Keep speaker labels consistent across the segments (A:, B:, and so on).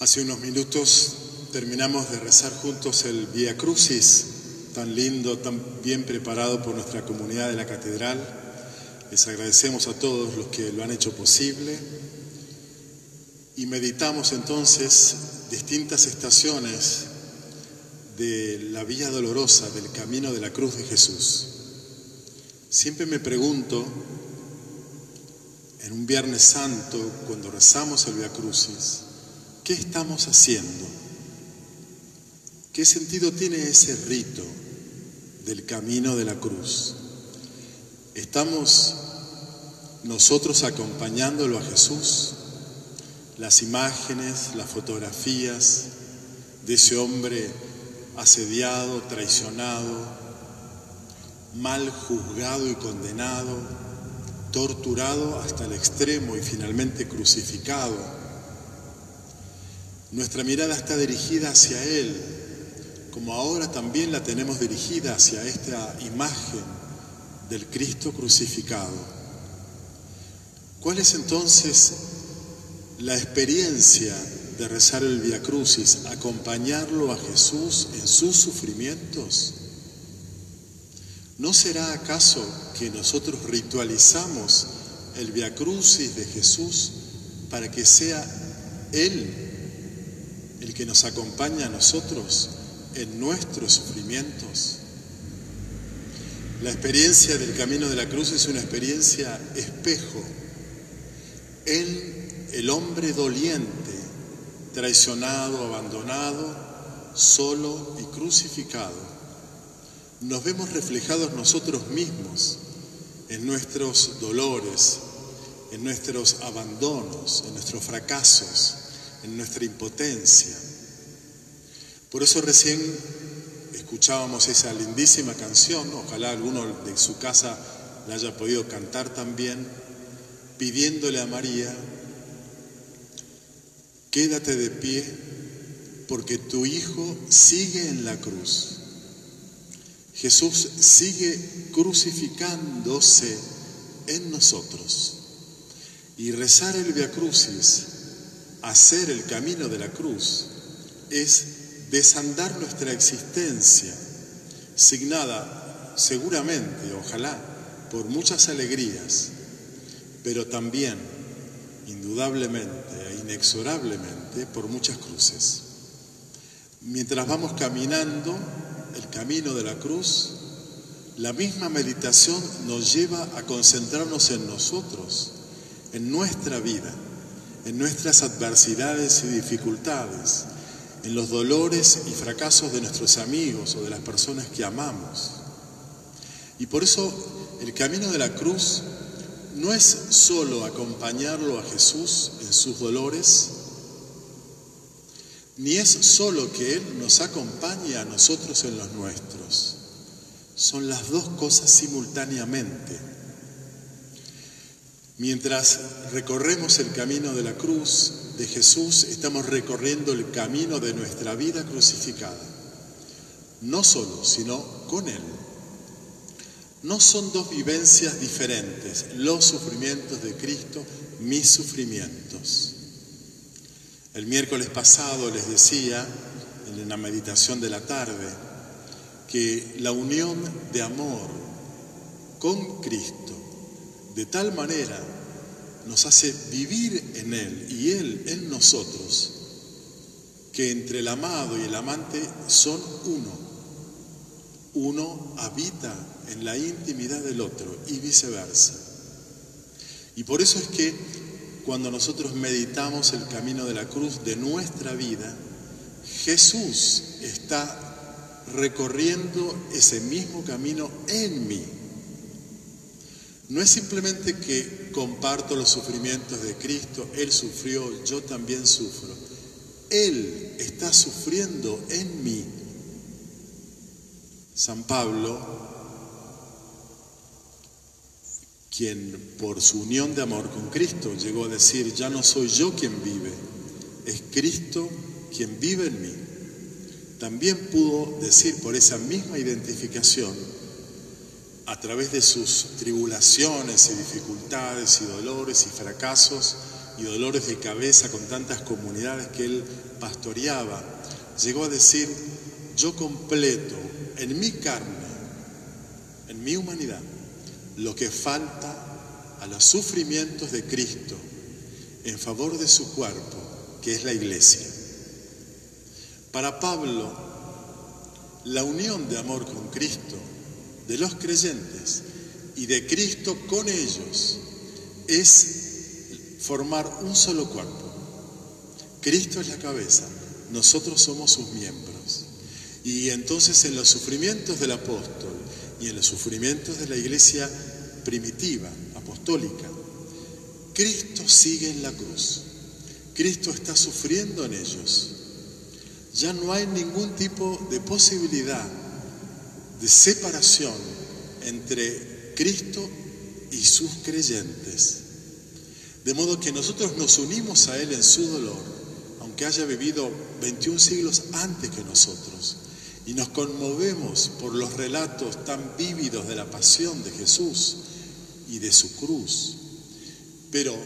A: Hace unos minutos terminamos de rezar juntos el Via Crucis, tan lindo, tan bien preparado por nuestra comunidad de la catedral. Les agradecemos a todos los que lo han hecho posible y meditamos entonces distintas estaciones de la vía dolorosa, del camino de la cruz de Jesús. Siempre me pregunto, en un Viernes Santo, cuando rezamos el Via Crucis, ¿qué estamos haciendo? ¿Qué sentido tiene ese rito del camino de la cruz? ¿Estamos nosotros acompañándolo a Jesús? Las imágenes, las fotografías de ese hombre asediado, traicionado, mal juzgado y condenado, torturado hasta el extremo y finalmente crucificado. Nuestra mirada está dirigida hacia Él, como ahora también la tenemos dirigida hacia esta imagen del Cristo crucificado. ¿Cuál es entonces la experiencia de rezar el Via Crucis, acompañarlo a Jesús en sus sufrimientos? ¿No será acaso que nosotros ritualizamos el Via Crucis de Jesús para que sea Él el que nos acompaña a nosotros en nuestros sufrimientos? La experiencia del camino de la cruz es una experiencia espejo. Él, el hombre doliente, traicionado, abandonado, solo y crucificado, nos vemos reflejados nosotros mismos en nuestros dolores, en nuestros abandonos, en nuestros fracasos, en nuestra impotencia. Por eso recién escuchábamos esa lindísima canción, ojalá alguno de su casa la haya podido cantar también, pidiéndole a María, quédate de pie porque tu Hijo sigue en la cruz. Jesús sigue crucificándose en nosotros. Y rezar el Via Crucis, hacer el camino de la cruz, es desandar nuestra existencia, signada seguramente, ojalá, por muchas alegrías, pero también, indudablemente e inexorablemente, por muchas cruces. Mientras vamos caminando, el camino de la cruz, la misma meditación nos lleva a concentrarnos en nosotros, en nuestra vida, en nuestras adversidades y dificultades, en los dolores y fracasos de nuestros amigos o de las personas que amamos. Y por eso el camino de la cruz no es solo acompañarlo a Jesús en sus dolores, ni es solo que Él nos acompañe a nosotros en los nuestros. Son las dos cosas simultáneamente. Mientras recorremos el camino de la cruz de Jesús, estamos recorriendo el camino de nuestra vida crucificada. No solo, sino con Él. No son dos vivencias diferentes, los sufrimientos de Cristo, mis sufrimientos. El miércoles pasado les decía, en la meditación de la tarde, que la unión de amor con Cristo de tal manera nos hace vivir en Él y Él en nosotros, que entre el amado y el amante son uno. Uno habita en la intimidad del otro y viceversa. Y por eso es que cuando nosotros meditamos el camino de la cruz de nuestra vida, Jesús está recorriendo ese mismo camino en mí. No es simplemente que comparto los sufrimientos de Cristo, Él sufrió, yo también sufro. Él está sufriendo en mí. San Pablo, quien por su unión de amor con Cristo llegó a decir, ya no soy yo quien vive, es Cristo quien vive en mí. También pudo decir por esa misma identificación, a través de sus tribulaciones y dificultades y dolores y fracasos, y dolores de cabeza con tantas comunidades que él pastoreaba, llegó a decir, yo completo en mi carne, en mi humanidad, lo que falta a los sufrimientos de Cristo en favor de su cuerpo, que es la iglesia. Para Pablo, la unión de amor con Cristo, de los creyentes y de Cristo con ellos, es formar un solo cuerpo. Cristo es la cabeza, nosotros somos sus miembros. Y entonces en los sufrimientos del apóstol y en los sufrimientos de la iglesia primitiva, apostólica, Cristo sigue en la cruz. Cristo está sufriendo en ellos. Ya no hay ningún tipo de posibilidad de separación entre Cristo y sus creyentes. De modo que nosotros nos unimos a Él en su dolor, aunque haya vivido 21 siglos antes que nosotros, y nos conmovemos por los relatos tan vívidos de la pasión de Jesús y de su cruz. Pero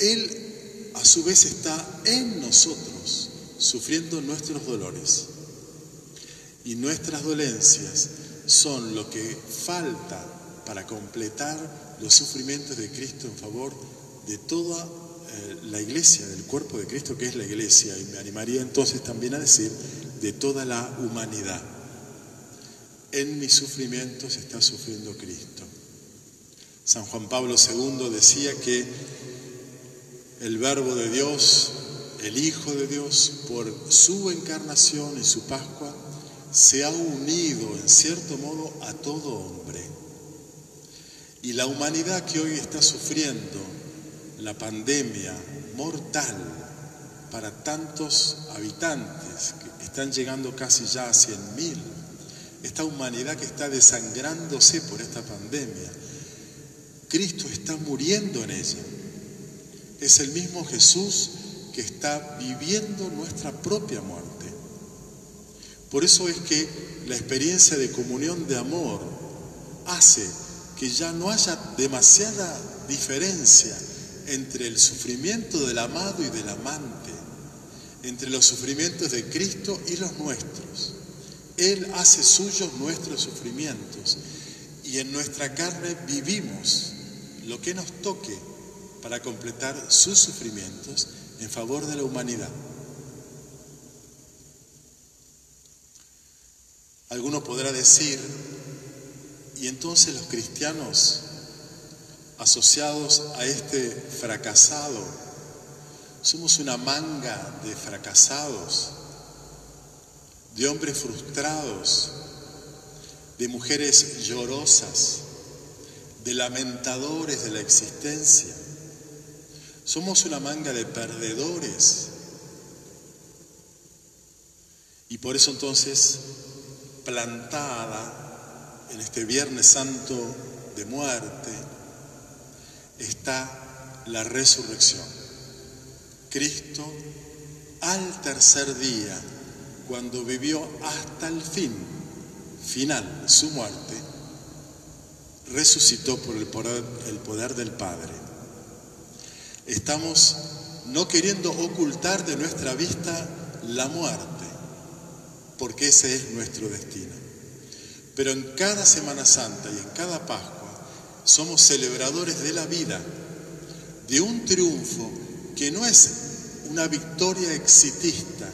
A: Él a su vez está en nosotros, sufriendo nuestros dolores. Y nuestras dolencias son lo que falta para completar los sufrimientos de Cristo en favor de toda eh, la iglesia, del cuerpo de Cristo que es la iglesia, y me animaría entonces también a decir de toda la humanidad. En mis sufrimientos está sufriendo Cristo. San Juan Pablo II decía que el verbo de Dios, el Hijo de Dios, por su encarnación y su Pascua, se ha unido en cierto modo a todo hombre. Y la humanidad que hoy está sufriendo la pandemia mortal para tantos habitantes que están llegando casi ya a 100.000, esta humanidad que está desangrándose por esta pandemia, Cristo está muriendo en ella. Es el mismo Jesús que está viviendo nuestra propia muerte. Por eso es que la experiencia de comunión de amor hace que ya no haya demasiada diferencia entre el sufrimiento del amado y del amante, entre los sufrimientos de Cristo y los nuestros. Él hace suyos nuestros sufrimientos y en nuestra carne vivimos lo que nos toque para completar sus sufrimientos en favor de la humanidad. Alguno podrá decir, ¿y entonces los cristianos asociados a este fracasado. Somos una manga de fracasados, de hombres frustrados, de mujeres llorosas, de lamentadores de la existencia. Somos una manga de perdedores. Y por eso entonces, plantada en este Viernes Santo de muerte, está la resurrección. Cristo al tercer día, cuando vivió hasta el fin, final, su muerte, resucitó por el poder, el poder del Padre. Estamos no queriendo ocultar de nuestra vista la muerte, porque ese es nuestro destino. Pero en cada Semana Santa y en cada Pascua, somos celebradores de la vida, de un triunfo que no es una victoria exitista,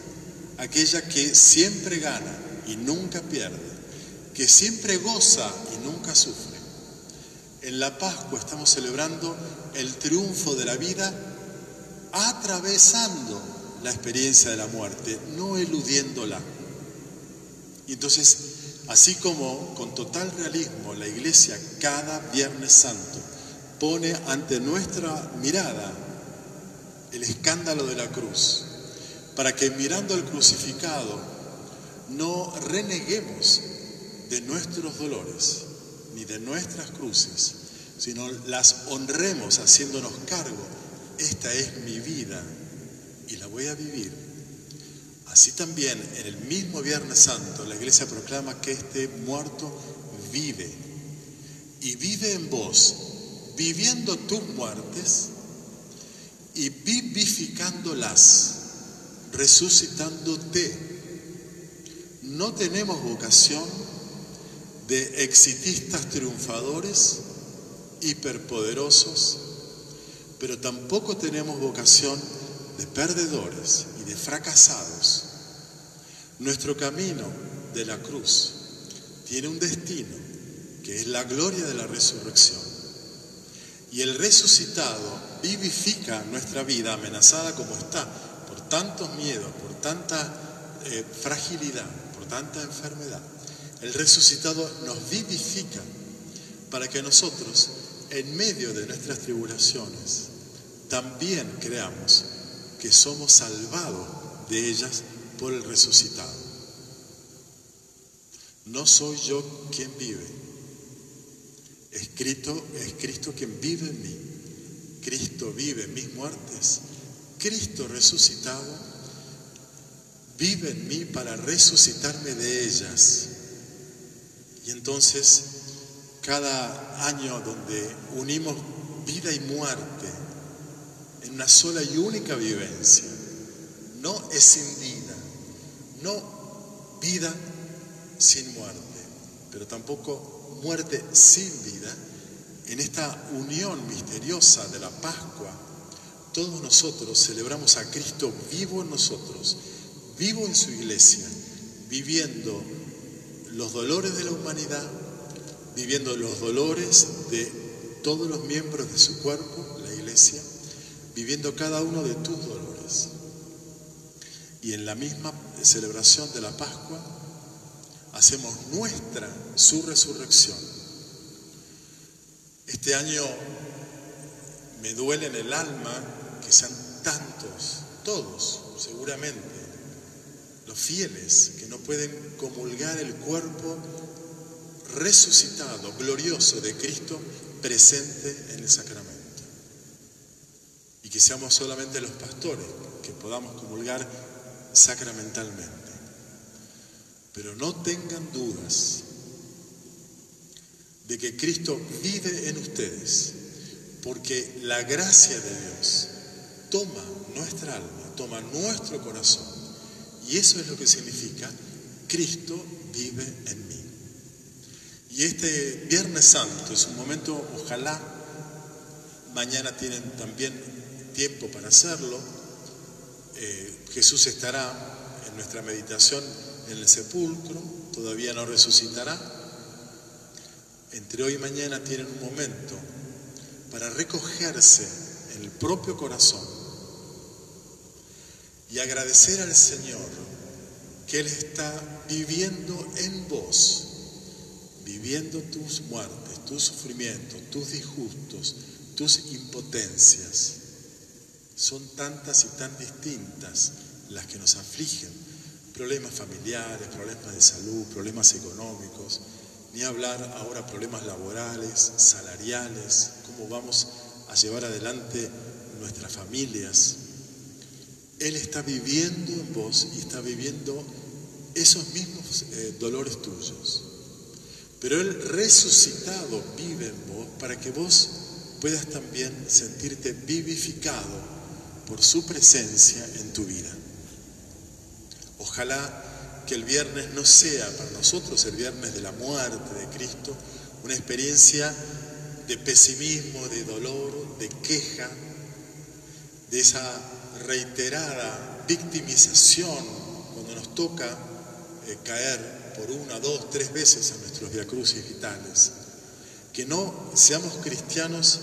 A: aquella que siempre gana y nunca pierde, que siempre goza y nunca sufre. En la Pascua estamos celebrando el triunfo de la vida atravesando la experiencia de la muerte, no eludiéndola. Y entonces Así como con total realismo la Iglesia cada Viernes Santo pone ante nuestra mirada el escándalo de la cruz, para que mirando al crucificado no reneguemos de nuestros dolores ni de nuestras cruces, sino las honremos haciéndonos cargo. Esta es mi vida y la voy a vivir Así también en el mismo Viernes Santo la iglesia proclama que este muerto vive y vive en vos, viviendo tus muertes y vivificándolas, resucitándote. No tenemos vocación de exitistas triunfadores, hiperpoderosos, pero tampoco tenemos vocación de perdedores de fracasados. Nuestro camino de la cruz tiene un destino que es la gloria de la resurrección. Y el resucitado vivifica nuestra vida amenazada como está por tantos miedos, por tanta eh, fragilidad, por tanta enfermedad. El resucitado nos vivifica para que nosotros, en medio de nuestras tribulaciones, también creamos que somos salvados de ellas por el resucitado. No soy yo quien vive, es Cristo, es Cristo quien vive en mí. Cristo vive en mis muertes. Cristo resucitado vive en mí para resucitarme de ellas. Y entonces, cada año donde unimos vida y muerte en una sola y única vivencia, no escindida, no vida sin muerte, pero tampoco muerte sin vida, en esta unión misteriosa de la Pascua, todos nosotros celebramos a Cristo vivo en nosotros, vivo en su iglesia, viviendo los dolores de la humanidad, viviendo los dolores de todos los miembros de su cuerpo, la iglesia, viviendo cada uno de tus dolores. Y en la misma celebración de la Pascua hacemos nuestra su resurrección. Este año me duele en el alma que sean tantos, todos seguramente, los fieles que no pueden comulgar el cuerpo resucitado, glorioso de Cristo presente en el sacramento. Y que seamos solamente los pastores que podamos comulgar sacramentalmente. Pero no tengan dudas de que Cristo vive en ustedes, porque la gracia de Dios toma nuestra alma, toma nuestro corazón y eso es lo que significa, Cristo vive en mí. Y este Viernes Santo es un momento, ojalá, mañana tienen también tiempo para hacerlo. Eh, Jesús estará en nuestra meditación en el sepulcro, todavía no resucitará. Entre hoy y mañana tienen un momento para recogerse en el propio corazón y agradecer al Señor que Él está viviendo en vos, viviendo tus muertes, tus sufrimientos, tus disgustos, tus impotencias. Son tantas y tan distintas las que nos afligen. Problemas familiares, problemas de salud, problemas económicos, ni hablar ahora problemas laborales, salariales, cómo vamos a llevar adelante nuestras familias, él está viviendo en vos y está viviendo esos mismos eh, dolores tuyos. Pero Él resucitado vive en vos para que vos puedas también sentirte vivificado por su presencia en tu vida. Ojalá que el viernes no sea para nosotros el viernes de la muerte de Cristo una experiencia de pesimismo, de dolor, de queja, de esa reiterada victimización cuando nos toca eh, caer por una, dos, tres veces en nuestros viacrucis vitales. Que no seamos cristianos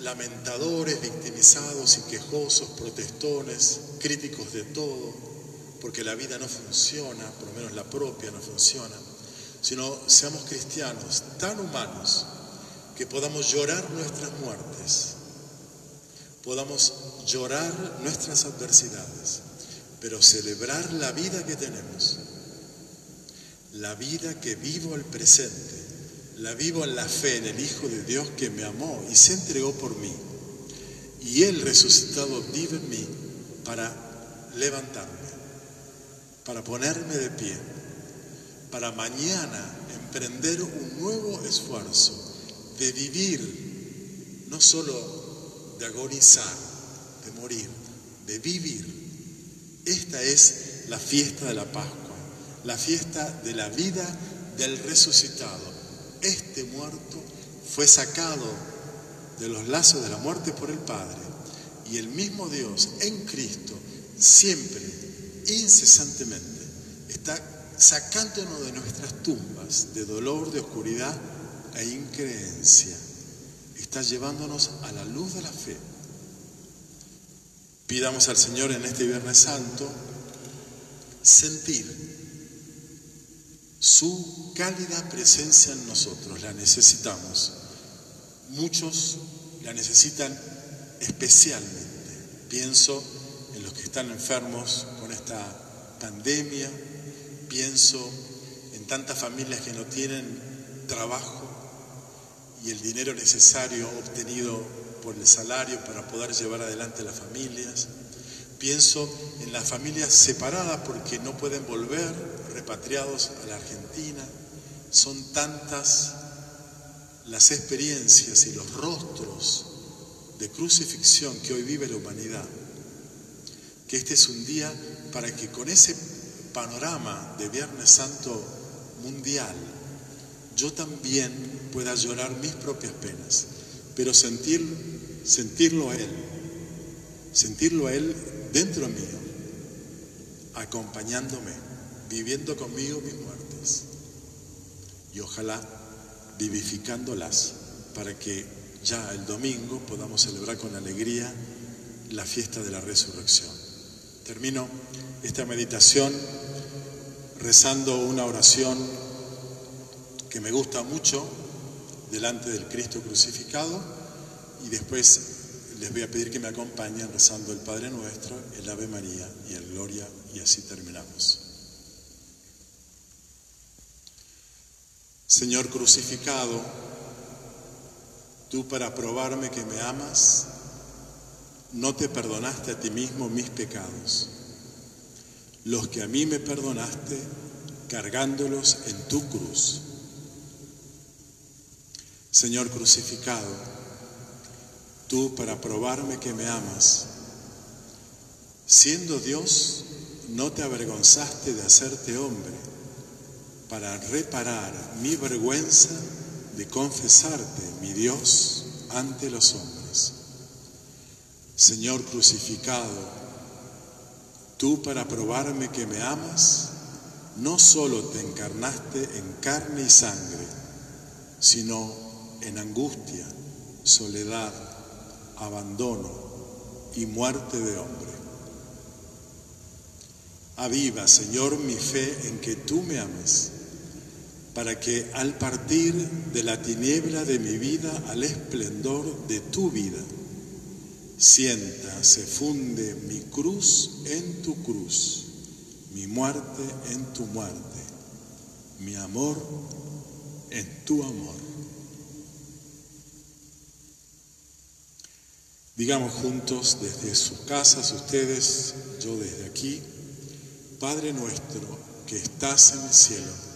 A: lamentadores, victimizados y quejosos, protestones, críticos de todo, porque la vida no funciona, por lo menos la propia no funciona, sino seamos cristianos tan humanos que podamos llorar nuestras muertes, podamos llorar nuestras adversidades, pero celebrar la vida que tenemos, la vida que vivo al presente, la vivo en la fe en el Hijo de Dios que me amó y se entregó por mí. Y Él resucitado vive en mí para levantarme, para ponerme de pie, para mañana emprender un nuevo esfuerzo de vivir no solo de agonizar, de morir, de vivir. Esta es la fiesta de la Pascua, la fiesta de la vida del resucitado. Este muerto fue sacado de los lazos de la muerte por el Padre y el mismo Dios en Cristo siempre, incesantemente, está sacándonos de nuestras tumbas de dolor, de oscuridad e increencia. Está llevándonos a la luz de la fe. Pidamos al Señor en este Viernes Santo sentir su cálida presencia en nosotros. La necesitamos. Muchos la necesitan especialmente. Pienso en los que están enfermos con esta pandemia, pienso en tantas familias que no tienen trabajo y el dinero necesario obtenido por el salario para poder llevar adelante las familias. Pienso en las familias separadas porque no pueden volver repatriados a la Argentina. Son tantas las experiencias y los rostros de crucifixión que hoy vive la humanidad, que este es un día para que con ese panorama de Viernes Santo mundial, yo también pueda llorar mis propias penas, pero sentir, sentirlo a Él, sentirlo a Él dentro mío, acompañándome, viviendo conmigo mis muertes y ojalá vivificándolas para que ya el domingo podamos celebrar con alegría la fiesta de la resurrección. Termino esta meditación rezando una oración que me gusta mucho delante del Cristo crucificado y después les voy a pedir que me acompañen rezando el Padre Nuestro, el Ave María y el Gloria y así terminamos. Señor crucificado, tú para probarme que me amas, no te perdonaste a ti mismo mis pecados, los que a mí me perdonaste cargándolos en tu cruz. Señor crucificado, tú para probarme que me amas, siendo Dios, no te avergonzaste de hacerte hombre para reparar mi vergüenza de confesarte, mi Dios, ante los hombres. Señor crucificado, tú para probarme que me amas, no solo te encarnaste en carne y sangre, sino en angustia, soledad, abandono y muerte de hombre. Aviva, Señor, mi fe en que tú me ames para que al partir de la tiniebla de mi vida al esplendor de tu vida, sienta, se funde mi cruz en tu cruz, mi muerte en tu muerte, mi amor en tu amor. Digamos juntos desde sus casas, ustedes, yo desde aquí, Padre nuestro que estás en el cielo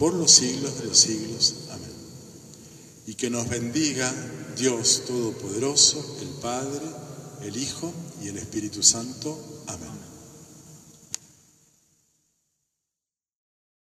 A: por los siglos de los siglos. Amén. Y que nos bendiga Dios Todopoderoso, el Padre, el Hijo y el Espíritu Santo. Amén.